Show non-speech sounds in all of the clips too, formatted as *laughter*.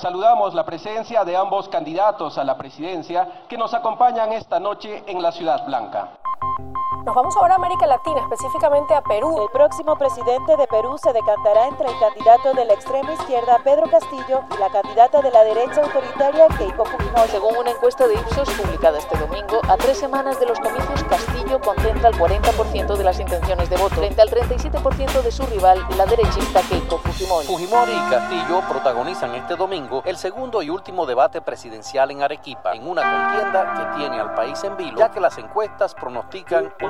Saludamos la presencia de ambos candidatos a la presidencia que nos acompañan esta noche en la Ciudad Blanca. Nos vamos ahora a América Latina, específicamente a Perú. El próximo presidente de Perú se decantará entre el candidato de la extrema izquierda, Pedro Castillo, y la candidata de la derecha autoritaria, Keiko Fujimori. Según una encuesta de Ipsos publicada este domingo, a tres semanas de los comicios, Castillo concentra el 40% de las intenciones de voto, frente al 37% de su rival, la derechista Keiko Fujimori. Fujimori y Castillo protagonizan este domingo el segundo y último debate presidencial en Arequipa, en una contienda que tiene al país en vilo, ya que las encuestas pronostican un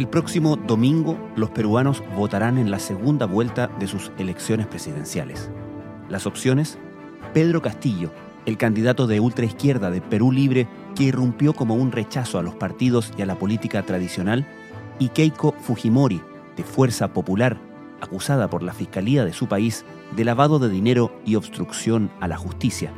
El próximo domingo los peruanos votarán en la segunda vuelta de sus elecciones presidenciales. Las opciones, Pedro Castillo, el candidato de ultraizquierda de Perú Libre que irrumpió como un rechazo a los partidos y a la política tradicional, y Keiko Fujimori, de Fuerza Popular, acusada por la Fiscalía de su país de lavado de dinero y obstrucción a la justicia.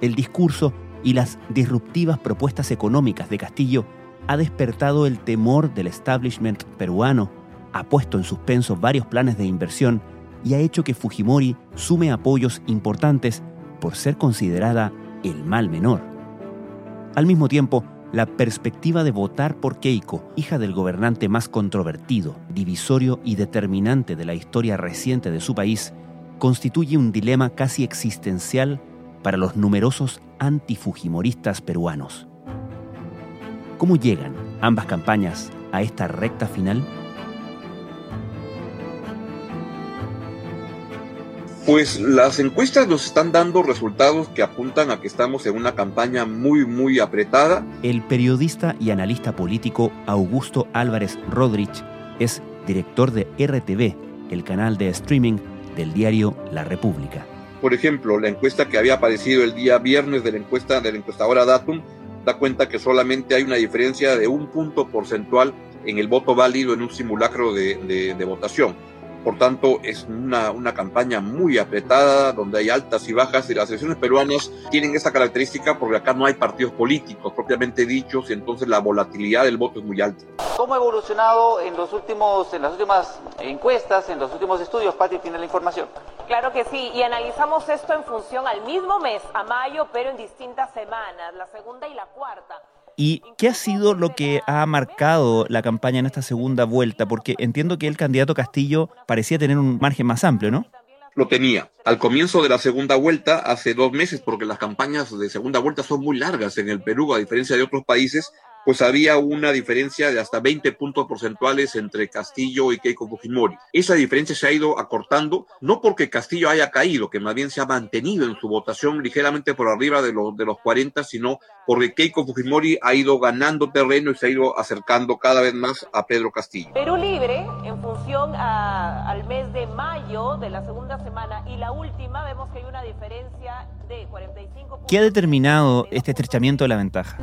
El discurso y las disruptivas propuestas económicas de Castillo ha despertado el temor del establishment peruano, ha puesto en suspenso varios planes de inversión y ha hecho que Fujimori sume apoyos importantes por ser considerada el mal menor. Al mismo tiempo, la perspectiva de votar por Keiko, hija del gobernante más controvertido, divisorio y determinante de la historia reciente de su país, constituye un dilema casi existencial para los numerosos antifujimoristas peruanos. ¿Cómo llegan ambas campañas a esta recta final? Pues las encuestas nos están dando resultados que apuntan a que estamos en una campaña muy, muy apretada. El periodista y analista político Augusto Álvarez Rodríguez es director de RTV, el canal de streaming del diario La República. Por ejemplo, la encuesta que había aparecido el día viernes de la encuesta de la encuestadora Datum da cuenta que solamente hay una diferencia de un punto porcentual en el voto válido en un simulacro de, votación. Por tanto, es una, una, campaña muy apretada, donde hay altas y bajas, y las elecciones peruanas tienen esa característica porque acá no hay partidos políticos propiamente dichos, y entonces la volatilidad del voto es muy alta. ¿Cómo ha evolucionado en, los últimos, en las últimas encuestas, en los últimos estudios? Pati tiene la información. Claro que sí, y analizamos esto en función al mismo mes, a mayo, pero en distintas semanas, la segunda y la cuarta. ¿Y qué ha sido lo que ha marcado la campaña en esta segunda vuelta? Porque entiendo que el candidato Castillo parecía tener un margen más amplio, ¿no? Lo tenía. Al comienzo de la segunda vuelta, hace dos meses, porque las campañas de segunda vuelta son muy largas en el Perú, a diferencia de otros países, pues había una diferencia de hasta 20 puntos porcentuales entre Castillo y Keiko Fujimori. Esa diferencia se ha ido acortando, no porque Castillo haya caído, que más bien se ha mantenido en su votación ligeramente por arriba de los, de los 40, sino porque Keiko Fujimori ha ido ganando terreno y se ha ido acercando cada vez más a Pedro Castillo. Perú Libre, en función al mes de mayo de la segunda semana y la última, vemos que hay una diferencia de 45 ¿Qué ha determinado este estrechamiento de la ventaja?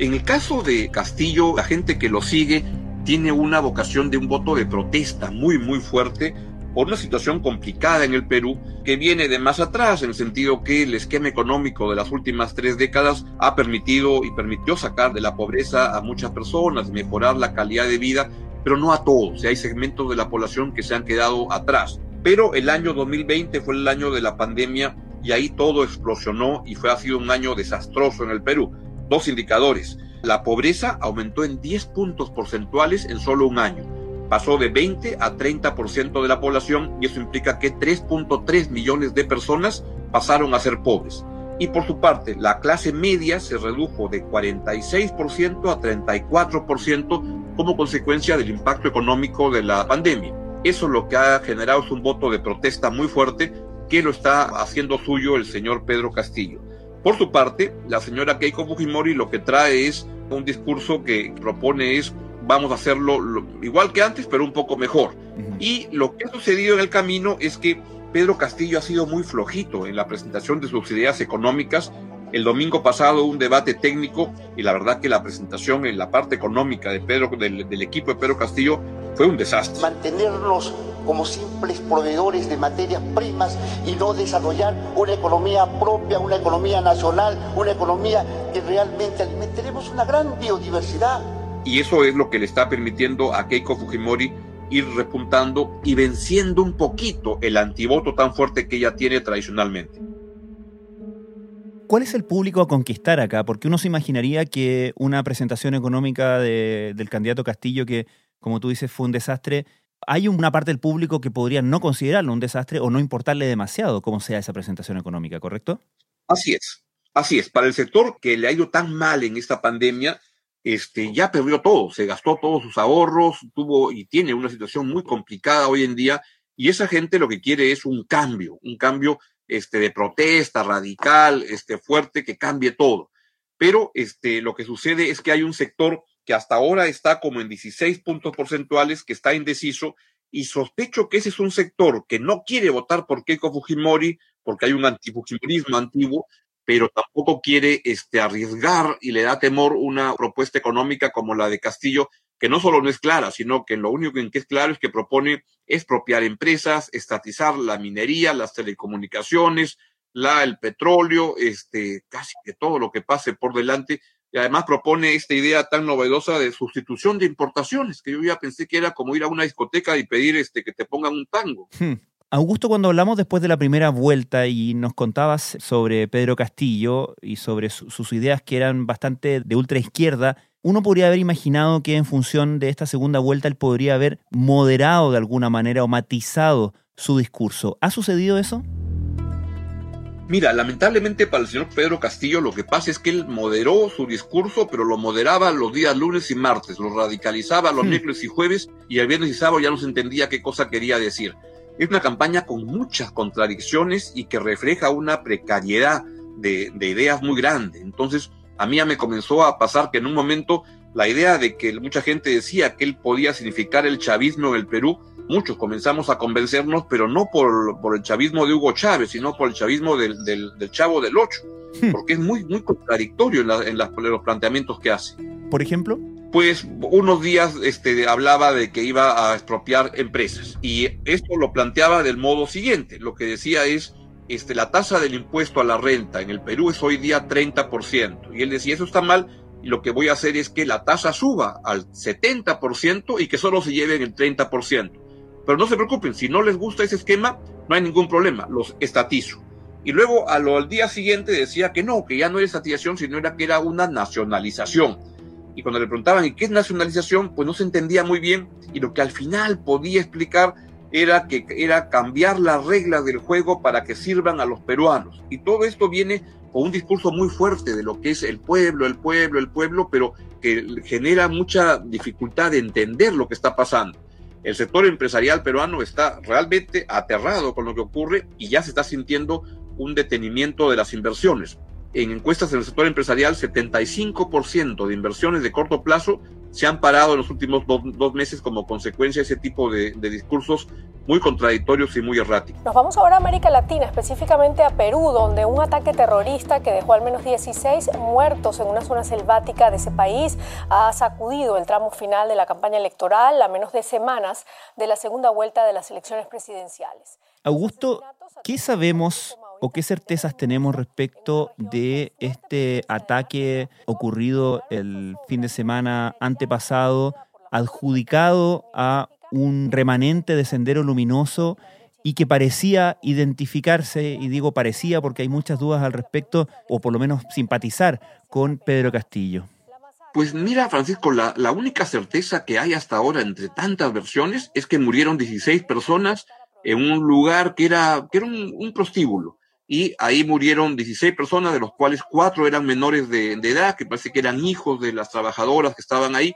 En el caso de Castillo, la gente que lo sigue tiene una vocación de un voto de protesta muy, muy fuerte por una situación complicada en el Perú que viene de más atrás, en el sentido que el esquema económico de las últimas tres décadas ha permitido y permitió sacar de la pobreza a muchas personas, mejorar la calidad de vida, pero no a todos. hay segmentos de la población que se han quedado atrás. Pero el año 2020 fue el año de la pandemia y ahí todo explosionó y fue ha sido un año desastroso en el Perú dos indicadores. La pobreza aumentó en 10 puntos porcentuales en solo un año. Pasó de 20 a 30% de la población y eso implica que 3.3 millones de personas pasaron a ser pobres. Y por su parte, la clase media se redujo de 46% a 34% como consecuencia del impacto económico de la pandemia. Eso lo que ha generado es un voto de protesta muy fuerte que lo está haciendo suyo el señor Pedro Castillo. Por su parte, la señora Keiko Fujimori lo que trae es un discurso que propone es vamos a hacerlo igual que antes, pero un poco mejor. Y lo que ha sucedido en el camino es que Pedro Castillo ha sido muy flojito en la presentación de sus ideas económicas el domingo pasado un debate técnico y la verdad que la presentación en la parte económica de Pedro, del, del equipo de Pedro Castillo fue un desastre. Mantenernos como simples proveedores de materias primas y no desarrollar una economía propia, una economía nacional, una economía que realmente alimente. Tenemos una gran biodiversidad. Y eso es lo que le está permitiendo a Keiko Fujimori ir repuntando y venciendo un poquito el antivoto tan fuerte que ella tiene tradicionalmente. ¿Cuál es el público a conquistar acá? Porque uno se imaginaría que una presentación económica de, del candidato Castillo, que como tú dices fue un desastre, hay una parte del público que podría no considerarlo un desastre o no importarle demasiado cómo sea esa presentación económica, ¿correcto? Así es, así es. Para el sector que le ha ido tan mal en esta pandemia, este, ya perdió todo, se gastó todos sus ahorros, tuvo y tiene una situación muy complicada hoy en día, y esa gente lo que quiere es un cambio, un cambio este, de protesta radical, este, fuerte, que cambie todo. Pero este, lo que sucede es que hay un sector que hasta ahora está como en 16 puntos porcentuales, que está indeciso, y sospecho que ese es un sector que no quiere votar por Keiko Fujimori, porque hay un antifujimorismo antiguo, pero tampoco quiere este, arriesgar y le da temor una propuesta económica como la de Castillo, que no solo no es clara, sino que lo único en que es claro es que propone expropiar empresas, estatizar la minería, las telecomunicaciones, la, el petróleo, este, casi que todo lo que pase por delante, y además propone esta idea tan novedosa de sustitución de importaciones, que yo ya pensé que era como ir a una discoteca y pedir este, que te pongan un tango. Hmm. Augusto, cuando hablamos después de la primera vuelta y nos contabas sobre Pedro Castillo y sobre sus ideas que eran bastante de ultraizquierda, uno podría haber imaginado que en función de esta segunda vuelta él podría haber moderado de alguna manera o matizado su discurso. ¿Ha sucedido eso? Mira, lamentablemente para el señor Pedro Castillo lo que pasa es que él moderó su discurso, pero lo moderaba los días lunes y martes, lo radicalizaba los hmm. miércoles y jueves y el viernes y sábado ya no se entendía qué cosa quería decir. Es una campaña con muchas contradicciones y que refleja una precariedad de, de ideas muy grande. Entonces, a mí ya me comenzó a pasar que en un momento la idea de que mucha gente decía que él podía significar el chavismo en el Perú, muchos comenzamos a convencernos, pero no por, por el chavismo de Hugo Chávez, sino por el chavismo del, del, del Chavo del Ocho, hmm. porque es muy, muy contradictorio en, la, en, las, en, los planteamientos que hace. Por ejemplo. Pues unos días este, hablaba de que iba a expropiar empresas y esto lo planteaba del modo siguiente. Lo que decía es, este, la tasa del impuesto a la renta en el Perú es hoy día 30%. Y él decía, eso está mal, y lo que voy a hacer es que la tasa suba al 70% y que solo se lleven el 30%. Pero no se preocupen, si no les gusta ese esquema, no hay ningún problema, los estatizo. Y luego a lo, al día siguiente decía que no, que ya no era estatización, sino que era una nacionalización. Y cuando le preguntaban, ¿y qué es nacionalización? Pues no se entendía muy bien y lo que al final podía explicar era que era cambiar las reglas del juego para que sirvan a los peruanos. Y todo esto viene con un discurso muy fuerte de lo que es el pueblo, el pueblo, el pueblo, pero que genera mucha dificultad de entender lo que está pasando. El sector empresarial peruano está realmente aterrado con lo que ocurre y ya se está sintiendo un detenimiento de las inversiones. En encuestas en el sector empresarial, 75% de inversiones de corto plazo se han parado en los últimos dos, meses como consecuencia de ese tipo de, discursos muy contradictorios y muy erráticos. Nos vamos ahora a América Latina, específicamente a Perú, donde un ataque terrorista que dejó al menos 16 muertos en una zona selvática de ese país ha sacudido el tramo final de la campaña electoral a menos de semanas de la segunda vuelta de las elecciones presidenciales. Augusto, ¿qué sabemos o qué certezas tenemos respecto de este ataque ocurrido el fin de semana antepasado, adjudicado a un remanente de Sendero Luminoso y que parecía identificarse, y digo parecía porque hay muchas dudas al respecto, o por lo menos simpatizar con Pedro Castillo? Pues mira, Francisco, la, la única certeza que hay hasta ahora entre tantas versiones es que murieron 16 personas en un lugar que era, que era un, prostíbulo y ahí murieron 16 personas, de los cuales cuatro eran menores de, edad, que parece que eran hijos de las trabajadoras que estaban ahí,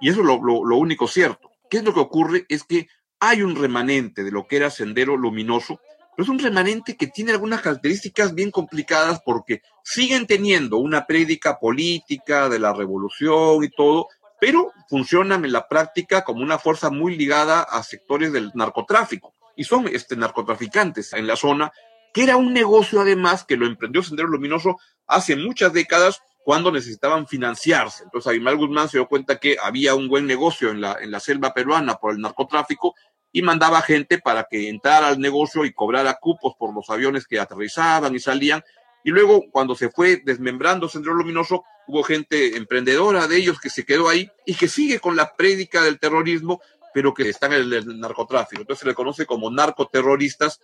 y eso es lo, lo, único cierto. ¿Qué es lo que ocurre? Es que hay un remanente de lo que era Sendero Luminoso, pero es un remanente que tiene algunas características bien complicadas porque siguen teniendo una prédica política de la revolución y todo, pero funcionan en la práctica como una fuerza muy ligada a sectores del narcotráfico. Y son este, narcotraficantes en la zona que era un negocio además que lo emprendió Sendero Luminoso hace muchas décadas cuando necesitaban financiarse. Entonces Abimael Guzmán se dio cuenta que había un buen negocio en la, en la selva peruana por el narcotráfico y mandaba gente para que entrara al negocio y cobrara cupos por los aviones que aterrizaban y salían. Y luego, cuando se fue desmembrando Sendero Luminoso, hubo gente emprendedora de ellos que se quedó ahí y que sigue con la prédica del terrorismo, pero que están en el, narcotráfico. Entonces se le conoce como narcoterroristas.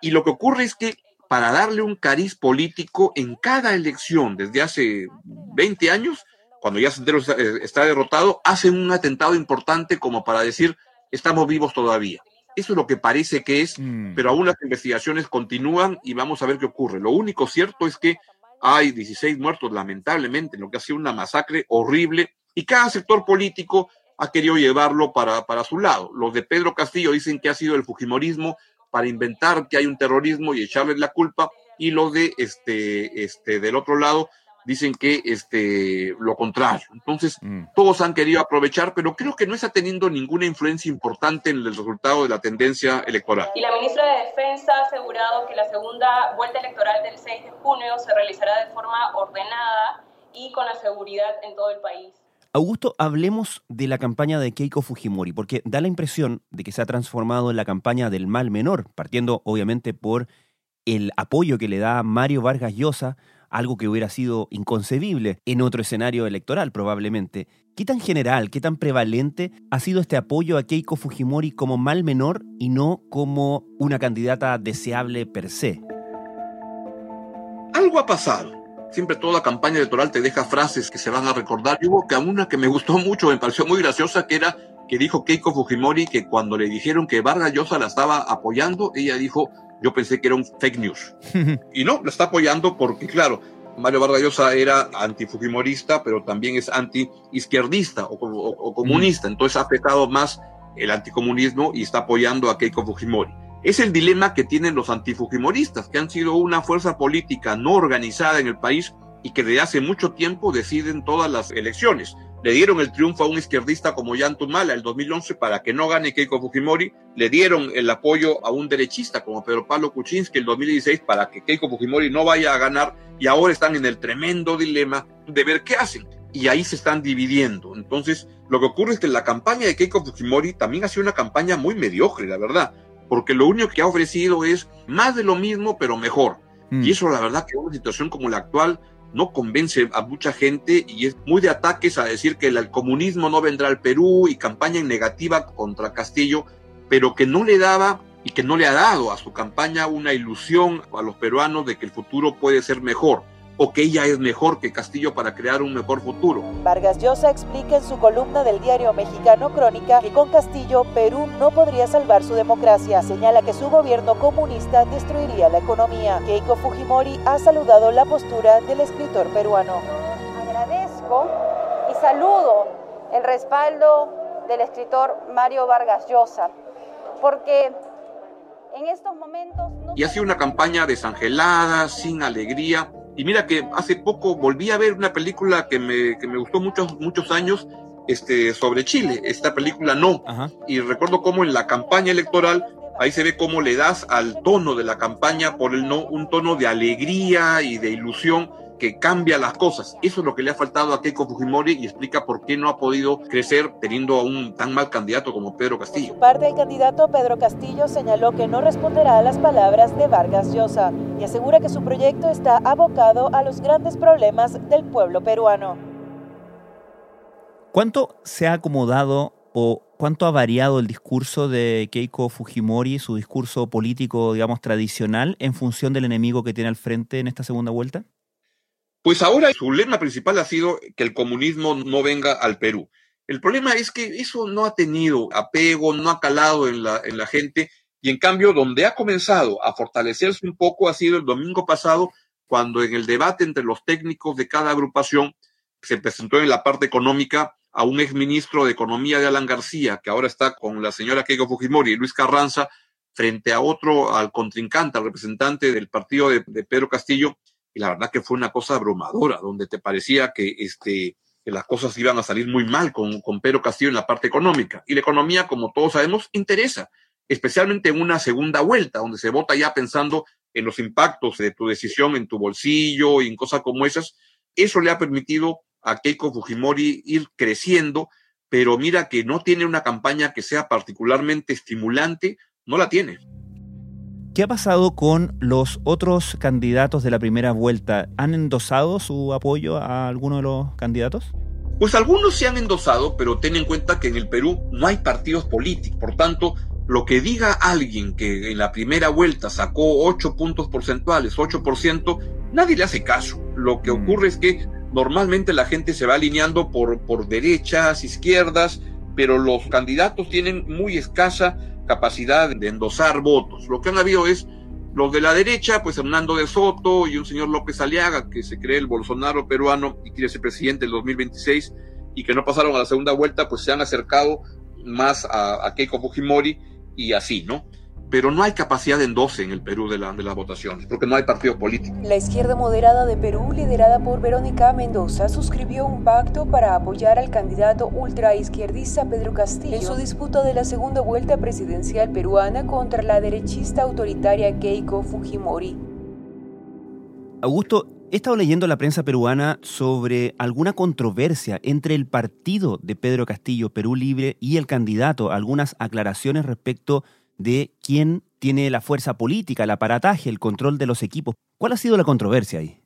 Y lo que ocurre es que para darle un cariz político en cada elección desde hace 20 años, cuando ya Sendero está derrotado, hacen un atentado importante como para decir, estamos vivos todavía. Eso es lo que parece que es, mm. pero aún las investigaciones continúan y vamos a ver qué ocurre. Lo único cierto es que hay 16 muertos, lamentablemente, en lo que ha sido una masacre horrible y cada sector político ha querido llevarlo para, para su lado. Los de Pedro Castillo dicen que ha sido el Fujimorismo para inventar que hay un terrorismo y echarles la culpa, y los de este, este, del otro lado dicen que este, lo contrario. Entonces, mm. todos han querido aprovechar, pero creo que no está teniendo ninguna influencia importante en el resultado de la tendencia electoral. Y la ministra de Defensa ha asegurado que la segunda vuelta electoral del 6 de junio se realizará de forma ordenada y con la seguridad en todo el país. Augusto, hablemos de la campaña de Keiko Fujimori, porque da la impresión de que se ha transformado en la campaña del mal menor, partiendo obviamente por el apoyo que le da Mario Vargas Llosa algo que hubiera sido inconcebible en otro escenario electoral probablemente. ¿Qué tan general, qué tan prevalente ha sido este apoyo a Keiko Fujimori como mal menor y no como una candidata deseable per se? Algo ha pasado. Siempre toda campaña electoral te deja frases que se van a recordar. Y hubo que una que me gustó mucho, me pareció muy graciosa, que era que dijo Keiko Fujimori que cuando le dijeron que Vargas Llosa la estaba apoyando, ella dijo, yo pensé que era un fake news. *laughs* y no, la está apoyando porque, claro, Mario Vargas Llosa era antifujimorista, pero también es anti-izquierdista o, comunista. Entonces ha afectado más el anticomunismo y está apoyando a Keiko Fujimori. Es el dilema que tienen los antifujimoristas, que han sido una fuerza política no organizada en el país y que desde hace mucho tiempo deciden todas las elecciones. Le dieron el triunfo a un izquierdista como Jan Tumala el 2011 para que no gane Keiko Fujimori, le dieron el apoyo a un derechista como Pedro Pablo Kuczynski el 2016 para que Keiko Fujimori no vaya a ganar y ahora están en el tremendo dilema de ver qué hacen. Y ahí se están dividiendo. Entonces, lo que ocurre es que la campaña de Keiko Fujimori también ha sido una campaña muy mediocre, la verdad, porque lo único que ha ofrecido es más de lo mismo, pero mejor. Mm. Y eso, la verdad, que en una situación como la actual no convence a mucha gente y es muy de ataques a decir que el comunismo no vendrá al Perú y campaña negativa contra Castillo, pero que no le daba y que no le ha dado a su campaña una ilusión a los peruanos de que el futuro puede ser mejor o que ella es mejor que Castillo para crear un mejor futuro. Vargas Llosa explica en su columna del diario mexicano Crónica que con Castillo Perú no podría salvar su democracia. Señala que su gobierno comunista destruiría la economía. Keiko Fujimori ha saludado la postura del escritor peruano. Agradezco y saludo el respaldo del escritor Mario Vargas Llosa, porque en estos momentos... Y ha sido una campaña desangelada, sin alegría, y mira que hace poco volví a ver una película que me, que me gustó muchos, muchos años este, sobre Chile, esta película No. Y recuerdo cómo en la campaña electoral, ahí se ve cómo le das al tono de la campaña por el No un tono de alegría y de ilusión que cambia las cosas. Eso es lo que le ha faltado a Keiko Fujimori y explica por qué no ha podido crecer teniendo a un tan mal candidato como Pedro Castillo. parte, del candidato Pedro Castillo señaló que no responderá a las palabras de Vargas Llosa y asegura que su proyecto está abocado a los grandes problemas del pueblo peruano. ¿Cuánto se ha acomodado o cuánto ha variado el discurso de Keiko Fujimori, su discurso político, digamos, tradicional, en función del enemigo que tiene al frente en esta segunda vuelta? Pues ahora su lema principal ha sido que el comunismo no venga al Perú. El problema es que eso no ha tenido apego, no ha calado en la, en la gente y en cambio donde ha comenzado a fortalecerse un poco ha sido el domingo pasado cuando en el debate entre los técnicos de cada agrupación se presentó en la parte económica a un exministro de Economía de Alan García, que ahora está con la señora Keiko Fujimori y Luis Carranza, frente a otro, al contrincante, al representante del partido de Pedro Castillo, y la verdad que fue una cosa abrumadora, donde te parecía que, este, que las cosas iban a salir muy mal con, con Pedro Castillo en la parte económica. Y la economía, como todos sabemos, interesa, especialmente en una segunda vuelta, donde se vota ya pensando en los impactos de tu decisión en tu bolsillo y en cosas como esas. Eso le ha permitido a Keiko Fujimori ir creciendo, pero mira que no tiene una campaña que sea particularmente estimulante, no la tiene. ¿Qué ha pasado con los otros candidatos de la primera vuelta? ¿Han endosado su apoyo a alguno de los candidatos? Pues algunos se han endosado, pero ten en cuenta que en el Perú no hay partidos políticos. Por tanto, lo que diga alguien que en la primera vuelta sacó 8 puntos porcentuales, 8%, nadie le hace caso. Lo que mm. ocurre es que normalmente la gente se va alineando por, por derechas, izquierdas, pero los candidatos tienen muy escasa capacidad de endosar votos. Lo que han habido es los de la derecha, pues Hernando de Soto y un señor López Aliaga, que se cree el Bolsonaro peruano y quiere ser presidente en 2026 y que no pasaron a la segunda vuelta, pues se han acercado más a, a Keiko Fujimori y así, ¿no? Pero no hay capacidad de endose en el Perú de, la, de las votaciones, porque no hay partidos políticos. La izquierda moderada de Perú, liderada por Verónica Mendoza, suscribió un pacto para apoyar al candidato ultraizquierdista Pedro Castillo en su disputa de la segunda vuelta presidencial peruana contra la derechista autoritaria Keiko Fujimori. Augusto, He estado leyendo la prensa peruana sobre alguna controversia entre el partido de Pedro Castillo, Perú Libre, y el candidato, algunas aclaraciones respecto de quién tiene la fuerza política, el aparataje, el control de los equipos. ¿Cuál ha sido la controversia ahí?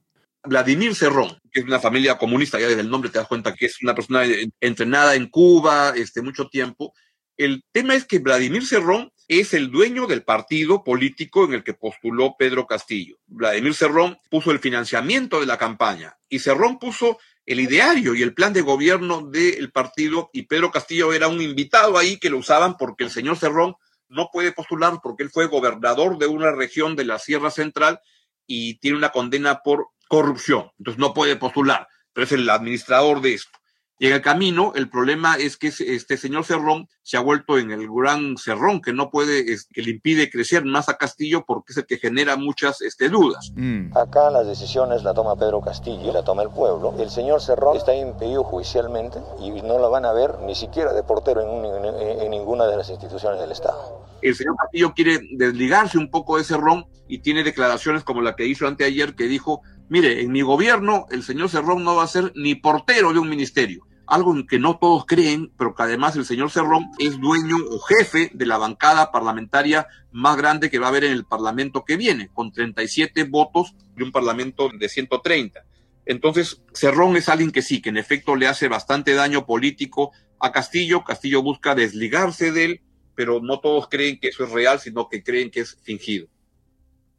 Vladimir Cerrón, que es una familia comunista, ya desde el nombre te das cuenta que es una persona entrenada en Cuba este, mucho tiempo. El tema es que Vladimir Cerrón es el dueño del partido político en el que postuló Pedro Castillo. Vladimir Cerrón puso el financiamiento de la campaña y Cerrón puso el ideario y el plan de gobierno del partido y Pedro Castillo era un invitado ahí que lo usaban porque el señor Cerrón no puede postular porque él fue gobernador de una región de la Sierra Central y tiene una condena por corrupción. Entonces no puede postular, pero es el administrador de esto. Y en el camino, el problema es que este señor Cerrón se ha vuelto en el gran Cerrón, que no puede, que le impide crecer más a Castillo porque es el que genera muchas este, dudas. Mm. Acá las decisiones la toma Pedro Castillo, la toma el pueblo. El señor Cerrón está impedido judicialmente y no lo van a ver ni siquiera de portero en, en ninguna de las instituciones del Estado. El señor Castillo quiere desligarse un poco de Cerrón y tiene declaraciones como la que hizo anteayer, que dijo, mire, en mi gobierno el señor Cerrón no va a ser ni portero de un ministerio algo en que no todos creen, pero que además el señor Cerrón es dueño o jefe de la bancada parlamentaria más grande que va a haber en el Parlamento que viene, con 37 votos de un Parlamento de 130. Entonces, Cerrón es alguien que sí, que en efecto le hace bastante daño político a Castillo. Castillo busca desligarse de él, pero no todos creen que eso es real, sino que creen que es fingido.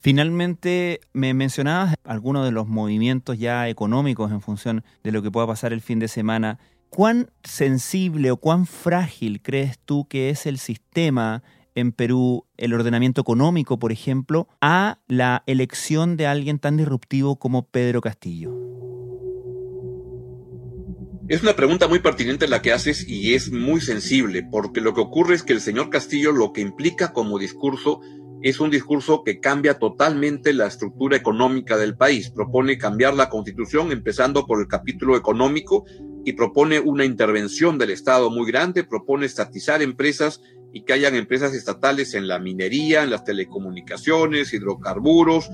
Finalmente, me mencionabas algunos de los movimientos ya económicos en función de lo que pueda pasar el fin de semana. ¿Cuán sensible o cuán frágil crees tú que es el sistema en Perú, el ordenamiento económico, por ejemplo, a la elección de alguien tan disruptivo como Pedro Castillo? Es una pregunta muy pertinente la que haces y es muy sensible, porque lo que ocurre es que el señor Castillo lo que implica como discurso es un discurso que cambia totalmente la estructura económica del país. Propone cambiar la constitución, empezando por el capítulo económico, y propone una intervención del Estado muy grande, propone estatizar empresas y que hayan empresas estatales en la minería, en las telecomunicaciones, hidrocarburos,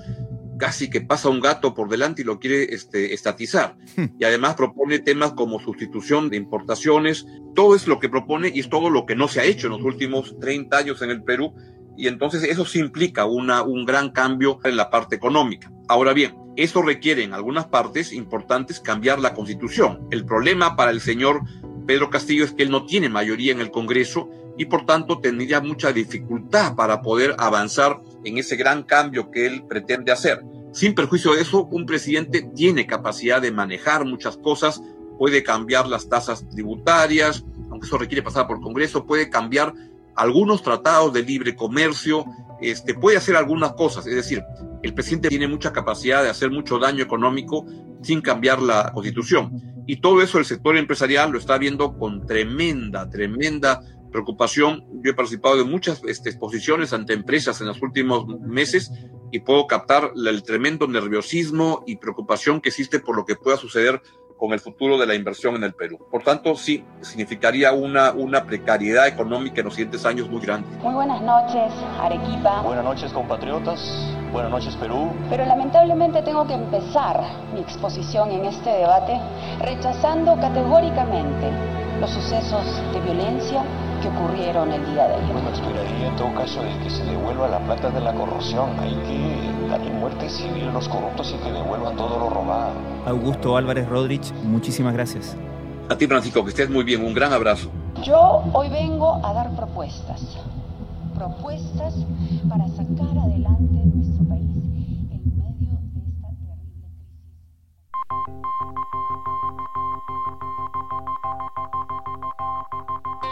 casi que pasa un gato por delante y lo quiere este, estatizar. Hmm. Y además propone temas como sustitución de importaciones. Todo es lo que propone y es todo lo que no se ha hecho en los últimos 30 años en el Perú. Y entonces eso sí implica una, un gran cambio en la parte económica. Ahora bien, eso requiere en algunas partes importantes cambiar la constitución. El problema para el señor Pedro Castillo es que él no tiene mayoría en el Congreso y por tanto tendría mucha dificultad para poder avanzar en ese gran cambio que él pretende hacer. Sin perjuicio de eso, un presidente tiene capacidad de manejar muchas cosas, puede cambiar las tasas tributarias, aunque eso requiere pasar por Congreso, puede cambiar algunos tratados de libre comercio, este, puede hacer algunas cosas, es decir, el presidente tiene mucha capacidad de hacer mucho daño económico sin cambiar la constitución. Y todo eso el sector empresarial lo está viendo con tremenda, tremenda preocupación. Yo he participado de muchas este, exposiciones ante empresas en los últimos meses y puedo captar el tremendo nerviosismo y preocupación que existe por lo que pueda suceder con el futuro de la inversión en el Perú. Por tanto, sí, significaría una, una precariedad económica en los siguientes años muy grande. Muy buenas noches, Arequipa. Buenas noches, compatriotas. Buenas noches, Perú. Pero lamentablemente tengo que empezar mi exposición en este debate rechazando categóricamente los sucesos de violencia que ocurrieron el día de ayer. Bueno, esperaría en todo caso de que se devuelva la plata de la corrupción. Hay que darle muerte civil a los corruptos y que devuelvan todo lo robado. Augusto Álvarez Rodríguez, muchísimas gracias. A ti, Francisco, que estés muy bien. Un gran abrazo. Yo hoy vengo a dar propuestas. Propuestas para sacar adelante nuestro país